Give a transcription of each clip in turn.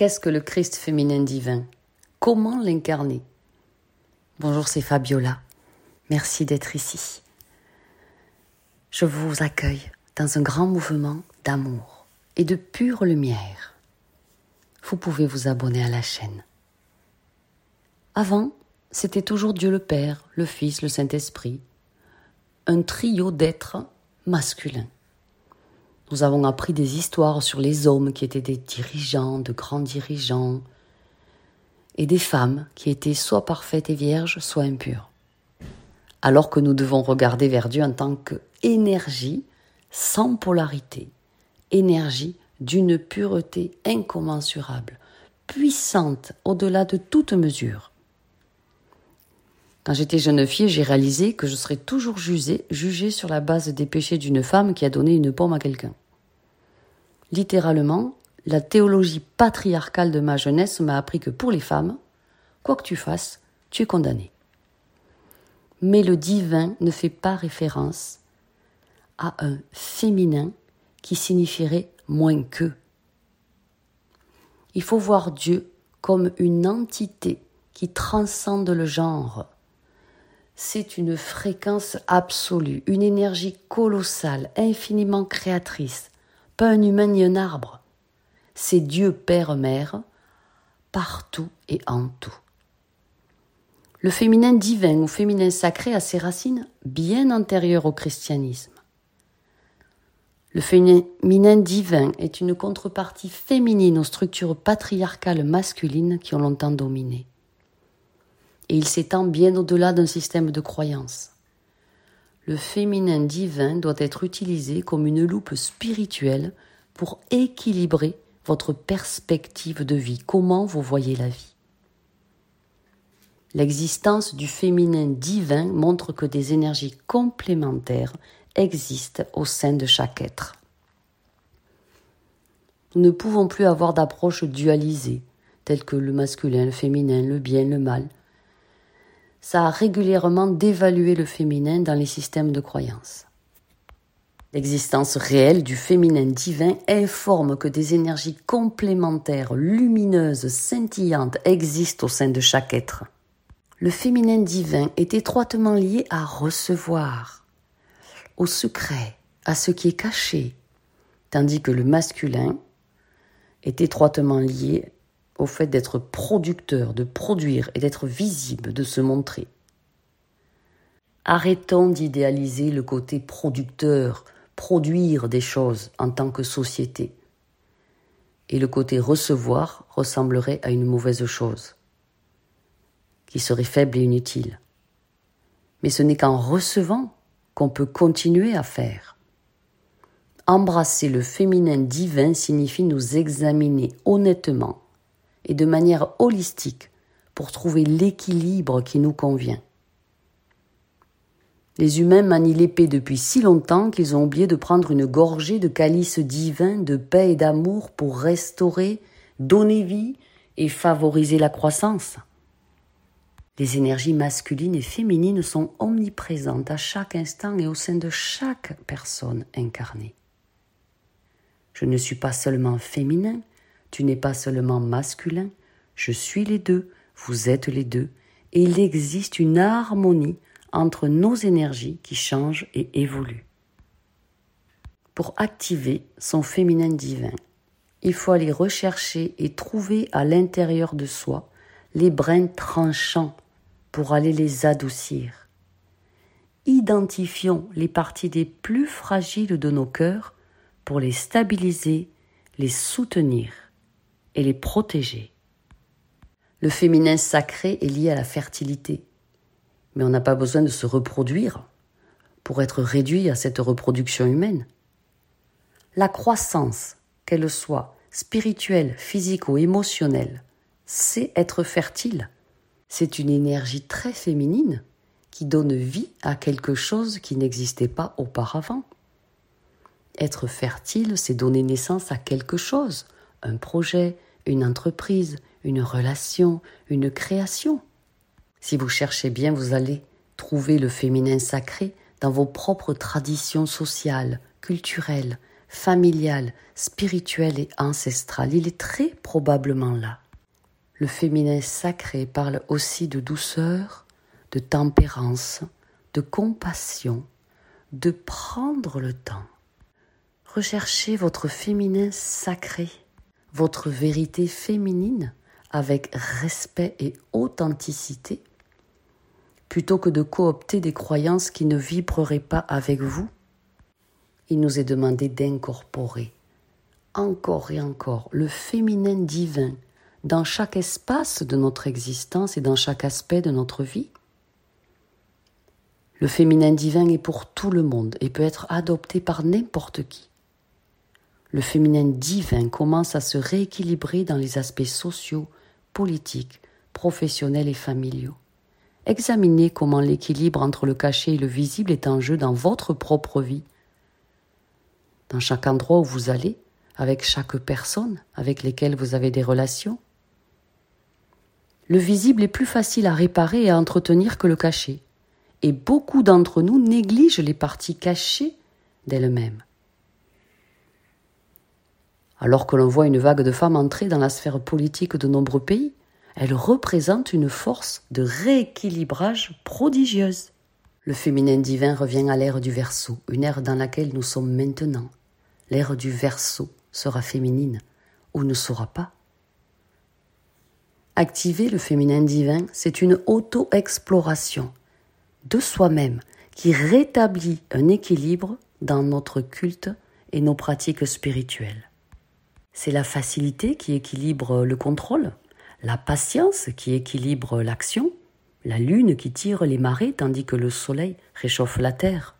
Qu'est-ce que le Christ féminin divin? Comment l'incarner? Bonjour, c'est Fabiola. Merci d'être ici. Je vous accueille dans un grand mouvement d'amour et de pure lumière. Vous pouvez vous abonner à la chaîne. Avant, c'était toujours Dieu le Père, le Fils, le Saint-Esprit, un trio d'êtres masculins. Nous avons appris des histoires sur les hommes qui étaient des dirigeants, de grands dirigeants, et des femmes qui étaient soit parfaites et vierges, soit impures. Alors que nous devons regarder vers Dieu en tant qu'énergie sans polarité, énergie d'une pureté incommensurable, puissante au-delà de toute mesure. Quand j'étais jeune fille, j'ai réalisé que je serais toujours jugée, jugée sur la base des péchés d'une femme qui a donné une pomme à quelqu'un. Littéralement, la théologie patriarcale de ma jeunesse m'a appris que pour les femmes, quoi que tu fasses, tu es condamné. Mais le divin ne fait pas référence à un féminin qui signifierait moins que. Il faut voir Dieu comme une entité qui transcende le genre, c'est une fréquence absolue, une énergie colossale, infiniment créatrice. Pas un humain ni un arbre. C'est Dieu Père-Mère, partout et en tout. Le féminin divin ou féminin sacré a ses racines bien antérieures au christianisme. Le féminin divin est une contrepartie féminine aux structures patriarcales masculines qui ont longtemps dominé et il s'étend bien au-delà d'un système de croyances. Le féminin divin doit être utilisé comme une loupe spirituelle pour équilibrer votre perspective de vie, comment vous voyez la vie? L'existence du féminin divin montre que des énergies complémentaires existent au sein de chaque être. Nous ne pouvons plus avoir d'approche dualisée, telle que le masculin, le féminin, le bien, le mal, ça a régulièrement dévalué le féminin dans les systèmes de croyance. L'existence réelle du féminin divin informe que des énergies complémentaires, lumineuses, scintillantes existent au sein de chaque être. Le féminin divin est étroitement lié à recevoir, au secret, à ce qui est caché, tandis que le masculin est étroitement lié au fait d'être producteur, de produire et d'être visible, de se montrer. Arrêtons d'idéaliser le côté producteur, produire des choses en tant que société. Et le côté recevoir ressemblerait à une mauvaise chose, qui serait faible et inutile. Mais ce n'est qu'en recevant qu'on peut continuer à faire. Embrasser le féminin divin signifie nous examiner honnêtement et de manière holistique pour trouver l'équilibre qui nous convient. Les humains manient l'épée depuis si longtemps qu'ils ont oublié de prendre une gorgée de calice divin de paix et d'amour pour restaurer, donner vie et favoriser la croissance. Les énergies masculines et féminines sont omniprésentes à chaque instant et au sein de chaque personne incarnée. Je ne suis pas seulement féminin, tu n'es pas seulement masculin, je suis les deux, vous êtes les deux, et il existe une harmonie entre nos énergies qui changent et évoluent. Pour activer son féminin divin, il faut aller rechercher et trouver à l'intérieur de soi les brins tranchants pour aller les adoucir. Identifions les parties les plus fragiles de nos cœurs pour les stabiliser, les soutenir et les protéger. Le féminin sacré est lié à la fertilité, mais on n'a pas besoin de se reproduire pour être réduit à cette reproduction humaine. La croissance, qu'elle soit spirituelle, physique ou émotionnelle, c'est être fertile. C'est une énergie très féminine qui donne vie à quelque chose qui n'existait pas auparavant. Être fertile, c'est donner naissance à quelque chose, un projet, une entreprise, une relation, une création. Si vous cherchez bien, vous allez trouver le féminin sacré dans vos propres traditions sociales, culturelles, familial, spirituel et ancestral. Il est très probablement là. Le féminin sacré parle aussi de douceur, de tempérance, de compassion, de prendre le temps. Recherchez votre féminin sacré, votre vérité féminine avec respect et authenticité, plutôt que de coopter des croyances qui ne vibreraient pas avec vous. Il nous est demandé d'incorporer encore et encore le féminin divin dans chaque espace de notre existence et dans chaque aspect de notre vie. Le féminin divin est pour tout le monde et peut être adopté par n'importe qui. Le féminin divin commence à se rééquilibrer dans les aspects sociaux, politiques, professionnels et familiaux. Examinez comment l'équilibre entre le caché et le visible est en jeu dans votre propre vie. Dans chaque endroit où vous allez, avec chaque personne avec lesquelles vous avez des relations, le visible est plus facile à réparer et à entretenir que le caché. Et beaucoup d'entre nous négligent les parties cachées d'elles-mêmes. Alors que l'on voit une vague de femmes entrer dans la sphère politique de nombreux pays, elles représentent une force de rééquilibrage prodigieuse. Le féminin divin revient à l'ère du Verseau, une ère dans laquelle nous sommes maintenant. L'ère du Verseau sera féminine ou ne sera pas. Activer le féminin divin, c'est une auto-exploration de soi-même qui rétablit un équilibre dans notre culte et nos pratiques spirituelles. C'est la facilité qui équilibre le contrôle, la patience qui équilibre l'action, la lune qui tire les marées tandis que le soleil réchauffe la terre.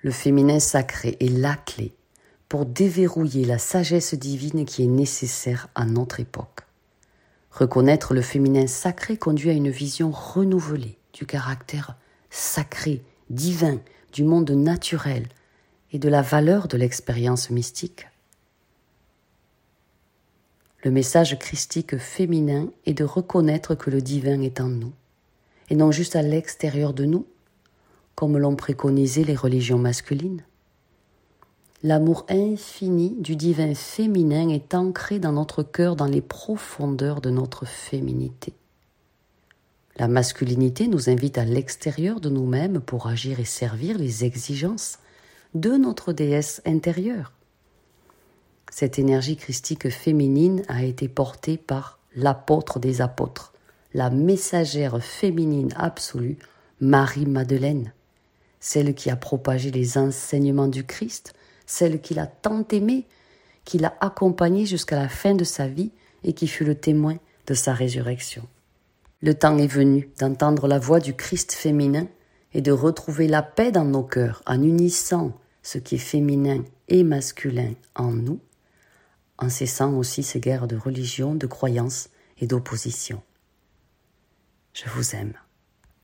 Le féminin sacré est la clé pour déverrouiller la sagesse divine qui est nécessaire à notre époque. Reconnaître le féminin sacré conduit à une vision renouvelée du caractère sacré, divin, du monde naturel et de la valeur de l'expérience mystique. Le message christique féminin est de reconnaître que le divin est en nous, et non juste à l'extérieur de nous, comme l'ont préconisé les religions masculines. L'amour infini du divin féminin est ancré dans notre cœur, dans les profondeurs de notre féminité. La masculinité nous invite à l'extérieur de nous-mêmes pour agir et servir les exigences de notre déesse intérieure. Cette énergie christique féminine a été portée par l'apôtre des apôtres, la messagère féminine absolue, Marie-Madeleine, celle qui a propagé les enseignements du Christ, celle qu'il a tant aimée, qui l'a accompagnée jusqu'à la fin de sa vie et qui fut le témoin de sa résurrection. Le temps est venu d'entendre la voix du Christ féminin et de retrouver la paix dans nos cœurs en unissant ce qui est féminin et masculin en nous, en cessant aussi ces guerres de religion, de croyance et d'opposition. Je vous aime.